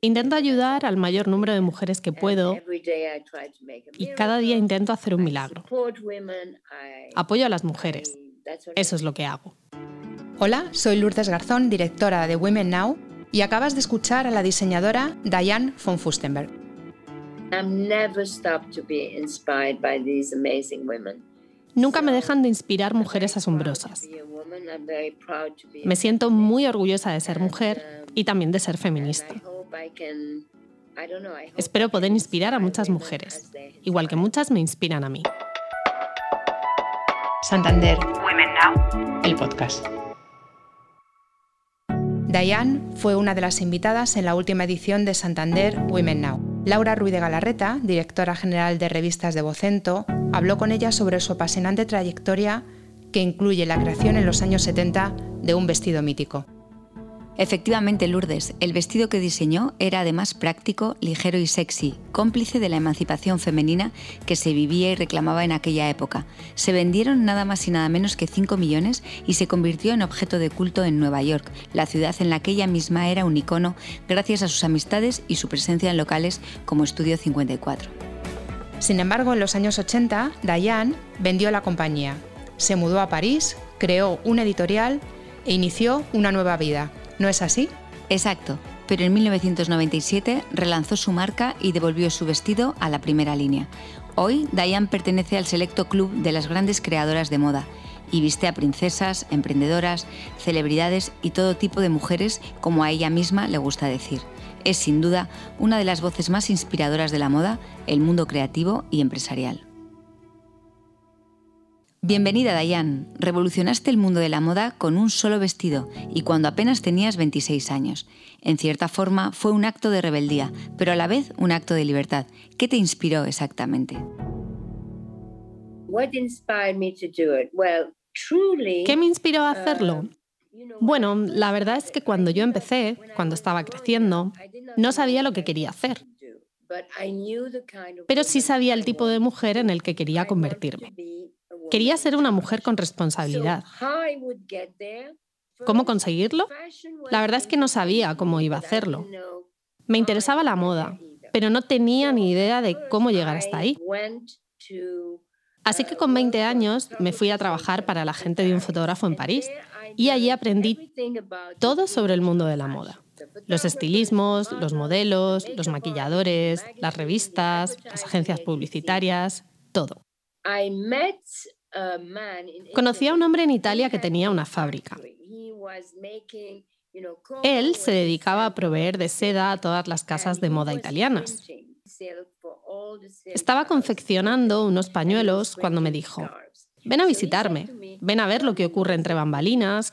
Intento ayudar al mayor número de mujeres que puedo y cada día intento hacer un milagro. Apoyo a las mujeres. Eso es lo que hago. Hola, soy Lourdes Garzón, directora de Women Now, y acabas de escuchar a la diseñadora Diane von Fustenberg. Nunca me dejan de inspirar mujeres asombrosas. Me siento muy orgullosa de ser mujer y también de ser feminista. Espero poder inspirar a muchas mujeres, igual que muchas me inspiran a mí. Santander Women Now, el podcast. Diane fue una de las invitadas en la última edición de Santander Women Now. Laura Ruiz de Galarreta, directora general de revistas de Vocento, habló con ella sobre su apasionante trayectoria que incluye la creación en los años 70 de un vestido mítico. Efectivamente, Lourdes, el vestido que diseñó era además práctico, ligero y sexy, cómplice de la emancipación femenina que se vivía y reclamaba en aquella época. Se vendieron nada más y nada menos que 5 millones y se convirtió en objeto de culto en Nueva York, la ciudad en la que ella misma era un icono gracias a sus amistades y su presencia en locales como Estudio 54. Sin embargo, en los años 80, Diane vendió la compañía, se mudó a París, creó una editorial e inició una nueva vida ¿No es así? Exacto, pero en 1997 relanzó su marca y devolvió su vestido a la primera línea. Hoy, Diane pertenece al selecto club de las grandes creadoras de moda y viste a princesas, emprendedoras, celebridades y todo tipo de mujeres, como a ella misma le gusta decir. Es sin duda una de las voces más inspiradoras de la moda, el mundo creativo y empresarial. Bienvenida, Dayan. Revolucionaste el mundo de la moda con un solo vestido y cuando apenas tenías 26 años. En cierta forma fue un acto de rebeldía, pero a la vez un acto de libertad. ¿Qué te inspiró exactamente? ¿Qué me inspiró a hacerlo? Bueno, la verdad es que cuando yo empecé, cuando estaba creciendo, no sabía lo que quería hacer. Pero sí sabía el tipo de mujer en el que quería convertirme. Quería ser una mujer con responsabilidad. ¿Cómo conseguirlo? La verdad es que no sabía cómo iba a hacerlo. Me interesaba la moda, pero no tenía ni idea de cómo llegar hasta ahí. Así que con 20 años me fui a trabajar para la gente de un fotógrafo en París y allí aprendí todo sobre el mundo de la moda. Los estilismos, los modelos, los maquilladores, las revistas, las agencias publicitarias, todo. Conocí a un hombre en Italia que tenía una fábrica. Él se dedicaba a proveer de seda a todas las casas de moda italianas. Estaba confeccionando unos pañuelos cuando me dijo, ven a visitarme, ven a ver lo que ocurre entre bambalinas,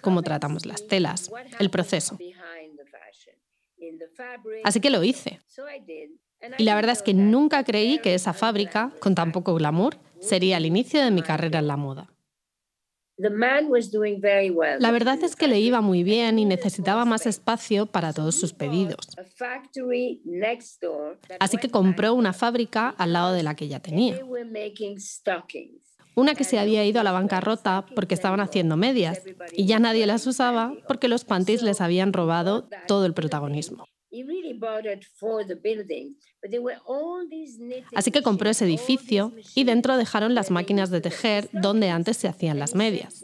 cómo tratamos las telas, el proceso. Así que lo hice. Y la verdad es que nunca creí que esa fábrica, con tan poco glamour, sería el inicio de mi carrera en la moda. La verdad es que le iba muy bien y necesitaba más espacio para todos sus pedidos. Así que compró una fábrica al lado de la que ya tenía. Una que se había ido a la bancarrota porque estaban haciendo medias y ya nadie las usaba porque los panties les habían robado todo el protagonismo. Así que compró ese edificio y dentro dejaron las máquinas de tejer donde antes se hacían las medias.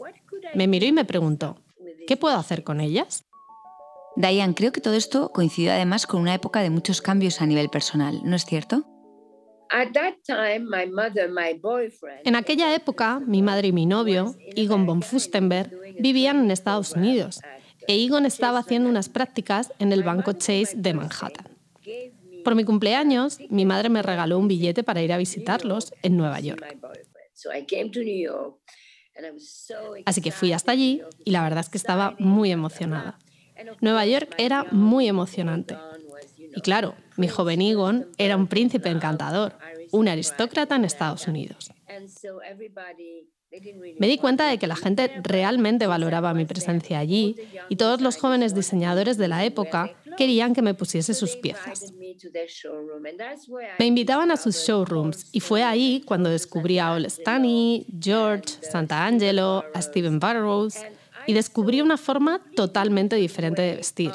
Me miró y me preguntó, ¿qué puedo hacer con ellas? Diane, creo que todo esto coincidió además con una época de muchos cambios a nivel personal, ¿no es cierto? En aquella época, mi madre y mi novio, Egon von Fustenberg, vivían en Estados Unidos e Egon estaba haciendo unas prácticas en el banco Chase de Manhattan. Por mi cumpleaños, mi madre me regaló un billete para ir a visitarlos en Nueva York. Así que fui hasta allí y la verdad es que estaba muy emocionada. Nueva York era muy emocionante. Y claro, mi joven Egon era un príncipe encantador, un aristócrata en Estados Unidos. Me di cuenta de que la gente realmente valoraba mi presencia allí y todos los jóvenes diseñadores de la época querían que me pusiese sus piezas. Me invitaban a sus showrooms y fue ahí cuando descubrí a Ol Stani, George, Santa Angelo, a Steven Burrows y descubrí una forma totalmente diferente de vestir.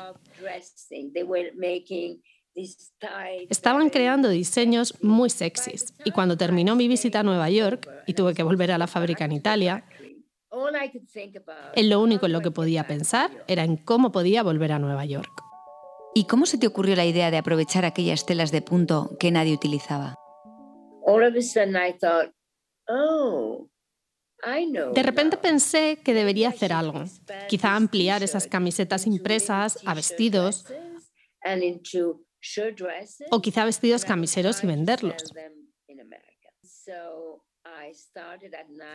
Estaban creando diseños muy sexys y cuando terminó mi visita a Nueva York y tuve que volver a la fábrica en Italia, en lo único en lo que podía pensar era en cómo podía volver a Nueva York. ¿Y cómo se te ocurrió la idea de aprovechar aquellas telas de punto que nadie utilizaba? Oh, de repente pensé que debería hacer algo, quizá ampliar esas camisetas impresas a vestidos o quizá vestidos camiseros y venderlos.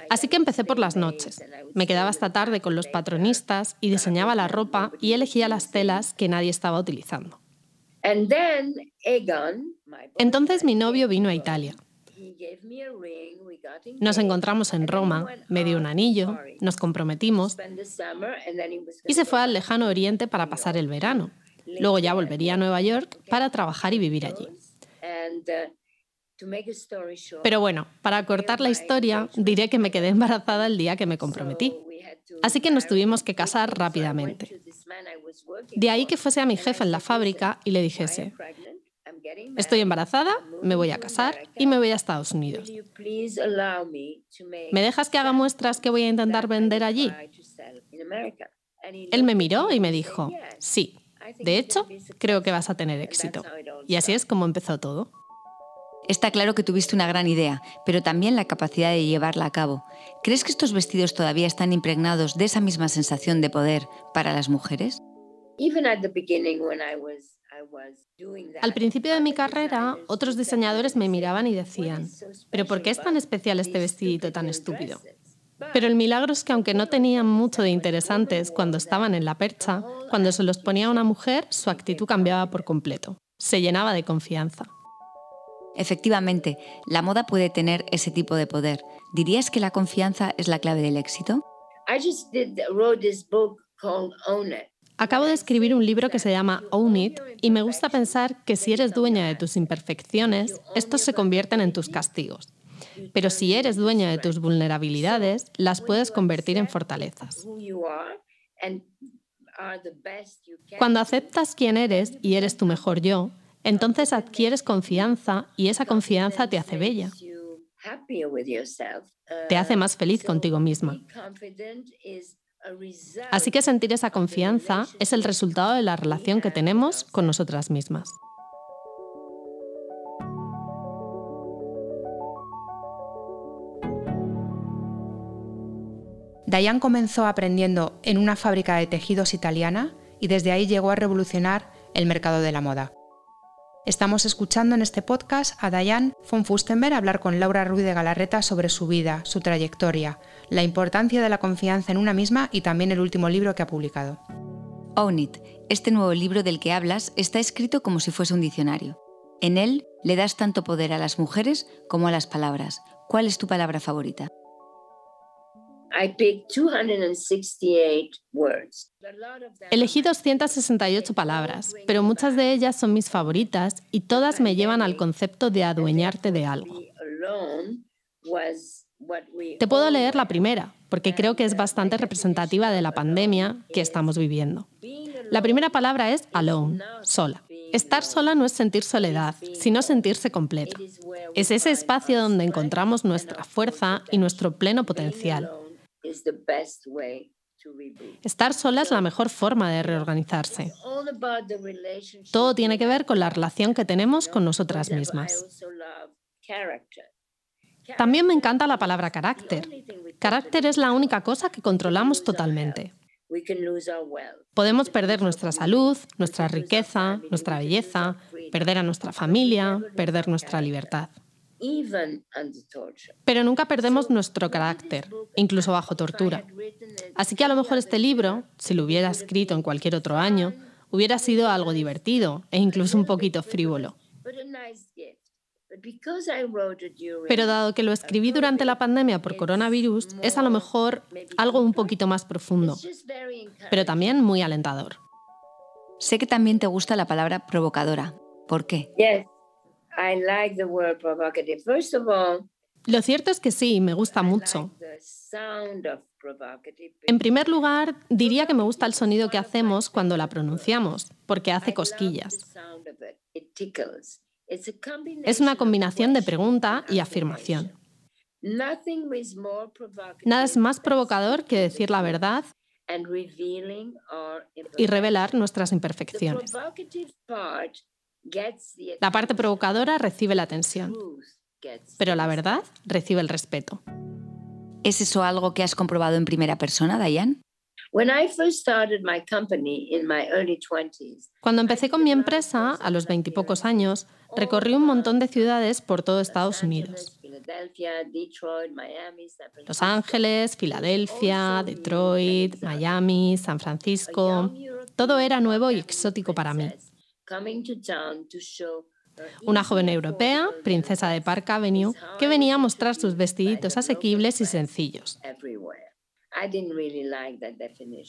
Así que empecé por las noches. Me quedaba hasta tarde con los patronistas y diseñaba la ropa y elegía las telas que nadie estaba utilizando. Entonces mi novio vino a Italia. Nos encontramos en Roma, me dio un anillo, nos comprometimos y se fue al lejano oriente para pasar el verano. Luego ya volvería a Nueva York para trabajar y vivir allí. Pero bueno, para cortar la historia, diré que me quedé embarazada el día que me comprometí. Así que nos tuvimos que casar rápidamente. De ahí que fuese a mi jefe en la fábrica y le dijese, estoy embarazada, me voy a casar y me voy a Estados Unidos. ¿Me dejas que haga muestras que voy a intentar vender allí? Él me miró y me dijo, sí, de hecho, creo que vas a tener éxito. Y así es como empezó todo. Está claro que tuviste una gran idea, pero también la capacidad de llevarla a cabo. ¿Crees que estos vestidos todavía están impregnados de esa misma sensación de poder para las mujeres? Al principio de mi carrera, otros diseñadores me miraban y decían, ¿pero por qué es tan especial este vestidito tan estúpido? Pero el milagro es que aunque no tenían mucho de interesantes cuando estaban en la percha, cuando se los ponía una mujer, su actitud cambiaba por completo. Se llenaba de confianza. Efectivamente, la moda puede tener ese tipo de poder. ¿Dirías que la confianza es la clave del éxito? Acabo de escribir un libro que se llama Own It y me gusta pensar que si eres dueña de tus imperfecciones, estos se convierten en tus castigos. Pero si eres dueña de tus vulnerabilidades, las puedes convertir en fortalezas. Cuando aceptas quién eres y eres tu mejor yo, entonces adquieres confianza y esa confianza te hace bella. Te hace más feliz contigo misma. Así que sentir esa confianza es el resultado de la relación que tenemos con nosotras mismas. Diane comenzó aprendiendo en una fábrica de tejidos italiana y desde ahí llegó a revolucionar el mercado de la moda. Estamos escuchando en este podcast a Diane von Fustenberg hablar con Laura Ruiz de Galarreta sobre su vida, su trayectoria, la importancia de la confianza en una misma y también el último libro que ha publicado. Own It, este nuevo libro del que hablas, está escrito como si fuese un diccionario. En él le das tanto poder a las mujeres como a las palabras. ¿Cuál es tu palabra favorita? Elegí 268 palabras, pero muchas de ellas son mis favoritas y todas me llevan al concepto de adueñarte de algo. Te puedo leer la primera, porque creo que es bastante representativa de la pandemia que estamos viviendo. La primera palabra es alone, sola. Estar sola no es sentir soledad, sino sentirse completa. Es ese espacio donde encontramos nuestra fuerza y nuestro pleno potencial. Estar sola es la mejor forma de reorganizarse. Todo tiene que ver con la relación que tenemos con nosotras mismas. También me encanta la palabra carácter. Carácter es la única cosa que controlamos totalmente. Podemos perder nuestra salud, nuestra riqueza, nuestra belleza, perder a nuestra familia, perder nuestra libertad. Pero nunca perdemos nuestro carácter, incluso bajo tortura. Así que a lo mejor este libro, si lo hubiera escrito en cualquier otro año, hubiera sido algo divertido e incluso un poquito frívolo. Pero dado que lo escribí durante la pandemia por coronavirus, es a lo mejor algo un poquito más profundo, pero también muy alentador. Sé que también te gusta la palabra provocadora. ¿Por qué? Lo cierto es que sí, me gusta mucho. En primer lugar, diría que me gusta el sonido que hacemos cuando la pronunciamos, porque hace cosquillas. Es una combinación de pregunta y afirmación. Nada es más provocador que decir la verdad y revelar nuestras imperfecciones. La parte provocadora recibe la atención, pero la verdad recibe el respeto. ¿Es eso algo que has comprobado en primera persona, Diane? Cuando empecé con mi empresa, a los veintipocos años, recorrí un montón de ciudades por todo Estados Unidos. Los Ángeles, Filadelfia, Detroit, Miami, San Francisco. Todo era nuevo y exótico para mí. Una joven europea, princesa de Park Avenue, que venía a mostrar sus vestiditos asequibles y sencillos.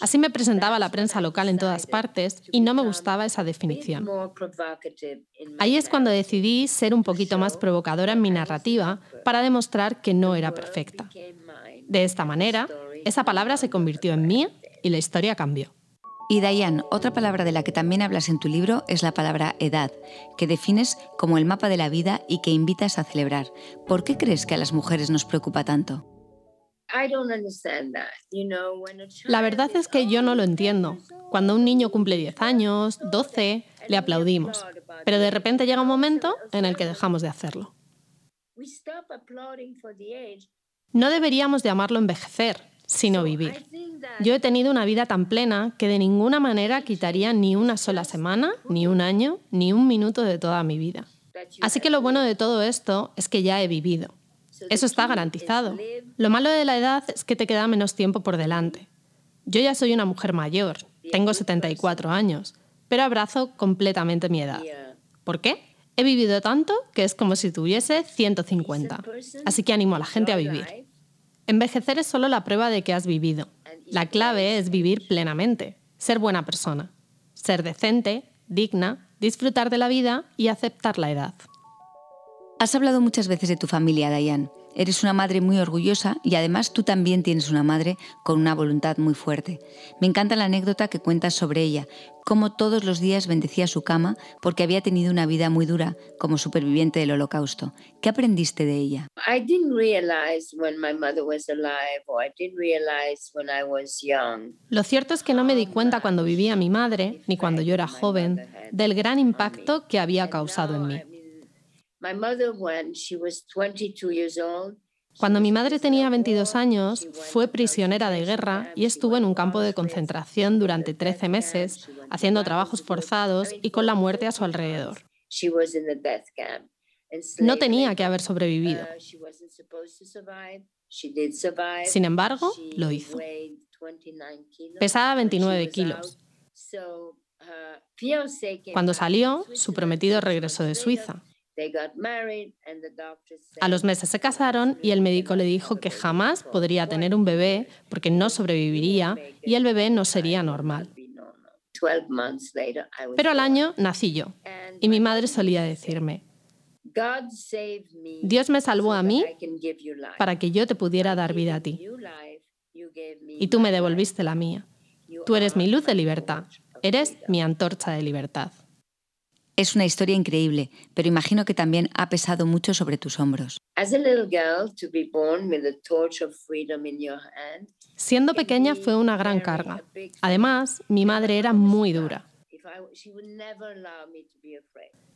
Así me presentaba la prensa local en todas partes y no me gustaba esa definición. Ahí es cuando decidí ser un poquito más provocadora en mi narrativa para demostrar que no era perfecta. De esta manera, esa palabra se convirtió en mía y la historia cambió. Y Diane, otra palabra de la que también hablas en tu libro es la palabra edad, que defines como el mapa de la vida y que invitas a celebrar. ¿Por qué crees que a las mujeres nos preocupa tanto? La verdad es que yo no lo entiendo. Cuando un niño cumple 10 años, 12, le aplaudimos. Pero de repente llega un momento en el que dejamos de hacerlo. No deberíamos llamarlo envejecer, sino vivir. Yo he tenido una vida tan plena que de ninguna manera quitaría ni una sola semana, ni un año, ni un minuto de toda mi vida. Así que lo bueno de todo esto es que ya he vivido. Eso está garantizado. Lo malo de la edad es que te queda menos tiempo por delante. Yo ya soy una mujer mayor, tengo 74 años, pero abrazo completamente mi edad. ¿Por qué? He vivido tanto que es como si tuviese 150. Así que animo a la gente a vivir. Envejecer es solo la prueba de que has vivido. La clave es vivir plenamente, ser buena persona, ser decente, digna, disfrutar de la vida y aceptar la edad. Has hablado muchas veces de tu familia, Diane. Eres una madre muy orgullosa y además tú también tienes una madre con una voluntad muy fuerte. Me encanta la anécdota que cuentas sobre ella, cómo todos los días bendecía su cama porque había tenido una vida muy dura como superviviente del holocausto. ¿Qué aprendiste de ella? Lo cierto es que no me di cuenta cuando vivía mi madre, ni cuando yo era joven, del gran impacto que había causado en mí. Cuando mi madre tenía 22 años, fue prisionera de guerra y estuvo en un campo de concentración durante 13 meses, haciendo trabajos forzados y con la muerte a su alrededor. No tenía que haber sobrevivido. Sin embargo, lo hizo. Pesaba 29 kilos. Cuando salió, su prometido regresó de Suiza. A los meses se casaron y el médico le dijo que jamás podría tener un bebé porque no sobreviviría y el bebé no sería normal. Pero al año nací yo y mi madre solía decirme, Dios me salvó a mí para que yo te pudiera dar vida a ti. Y tú me devolviste la mía. Tú eres mi luz de libertad. Eres mi antorcha de libertad. Es una historia increíble, pero imagino que también ha pesado mucho sobre tus hombros. Siendo pequeña fue una gran carga. Además, mi madre era muy dura.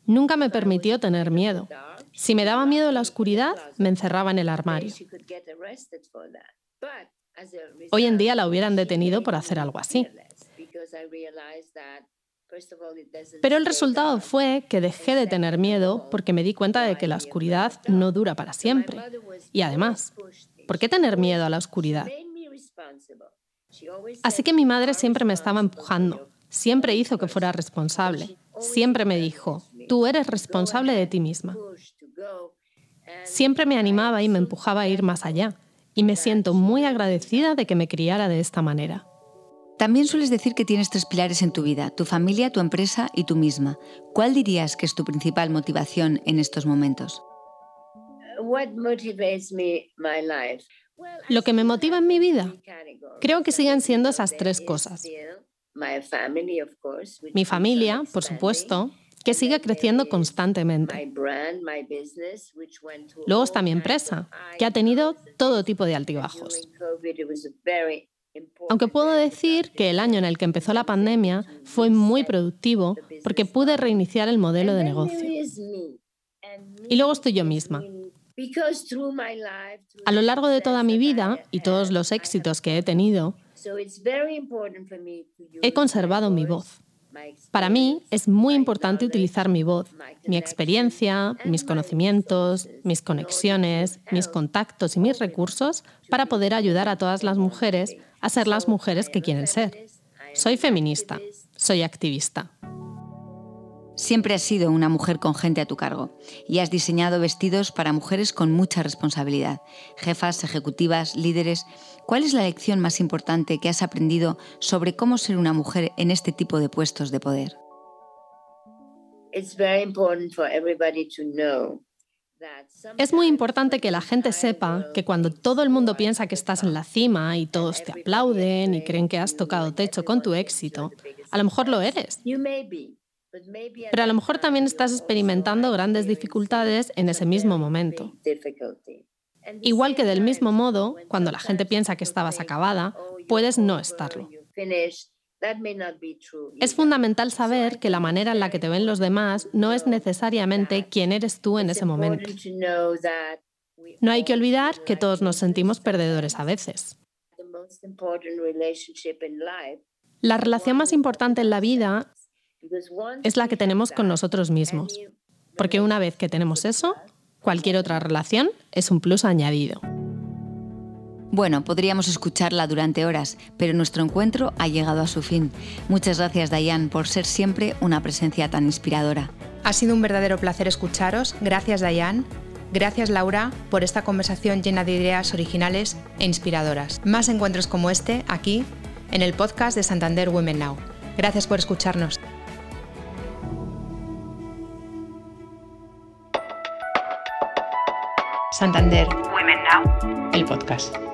Nunca me permitió tener miedo. Si me daba miedo la oscuridad, me encerraba en el armario. Hoy en día la hubieran detenido por hacer algo así. Pero el resultado fue que dejé de tener miedo porque me di cuenta de que la oscuridad no dura para siempre. Y además, ¿por qué tener miedo a la oscuridad? Así que mi madre siempre me estaba empujando, siempre hizo que fuera responsable, siempre me dijo, tú eres responsable de ti misma. Siempre me animaba y me empujaba a ir más allá, y me siento muy agradecida de que me criara de esta manera. También sueles decir que tienes tres pilares en tu vida, tu familia, tu empresa y tú misma. ¿Cuál dirías que es tu principal motivación en estos momentos? Lo que me motiva en mi vida, creo que siguen siendo esas tres cosas. Mi familia, por supuesto, que sigue creciendo constantemente. Luego está mi empresa, que ha tenido todo tipo de altibajos. Aunque puedo decir que el año en el que empezó la pandemia fue muy productivo porque pude reiniciar el modelo de negocio. Y luego estoy yo misma. A lo largo de toda mi vida y todos los éxitos que he tenido, he conservado mi voz. Para mí es muy importante utilizar mi voz, mi experiencia, mis conocimientos, mis conexiones, mis contactos y mis recursos para poder ayudar a todas las mujeres a ser las mujeres que quieren ser. Soy feminista, soy activista. Siempre has sido una mujer con gente a tu cargo y has diseñado vestidos para mujeres con mucha responsabilidad, jefas, ejecutivas, líderes. ¿Cuál es la lección más importante que has aprendido sobre cómo ser una mujer en este tipo de puestos de poder? Es muy importante que la gente sepa que cuando todo el mundo piensa que estás en la cima y todos te aplauden y creen que has tocado techo con tu éxito, a lo mejor lo eres. Pero a lo mejor también estás experimentando grandes dificultades en ese mismo momento. Igual que del mismo modo, cuando la gente piensa que estabas acabada, puedes no estarlo. Es fundamental saber que la manera en la que te ven los demás no es necesariamente quién eres tú en ese momento. No hay que olvidar que todos nos sentimos perdedores a veces. La relación más importante en la vida es la que tenemos con nosotros mismos, porque una vez que tenemos eso, cualquier otra relación es un plus añadido. Bueno, podríamos escucharla durante horas, pero nuestro encuentro ha llegado a su fin. Muchas gracias, Dayan, por ser siempre una presencia tan inspiradora. Ha sido un verdadero placer escucharos. Gracias, Dayan. Gracias, Laura, por esta conversación llena de ideas originales e inspiradoras. Más encuentros como este aquí, en el podcast de Santander Women Now. Gracias por escucharnos. Santander Women Now, el podcast.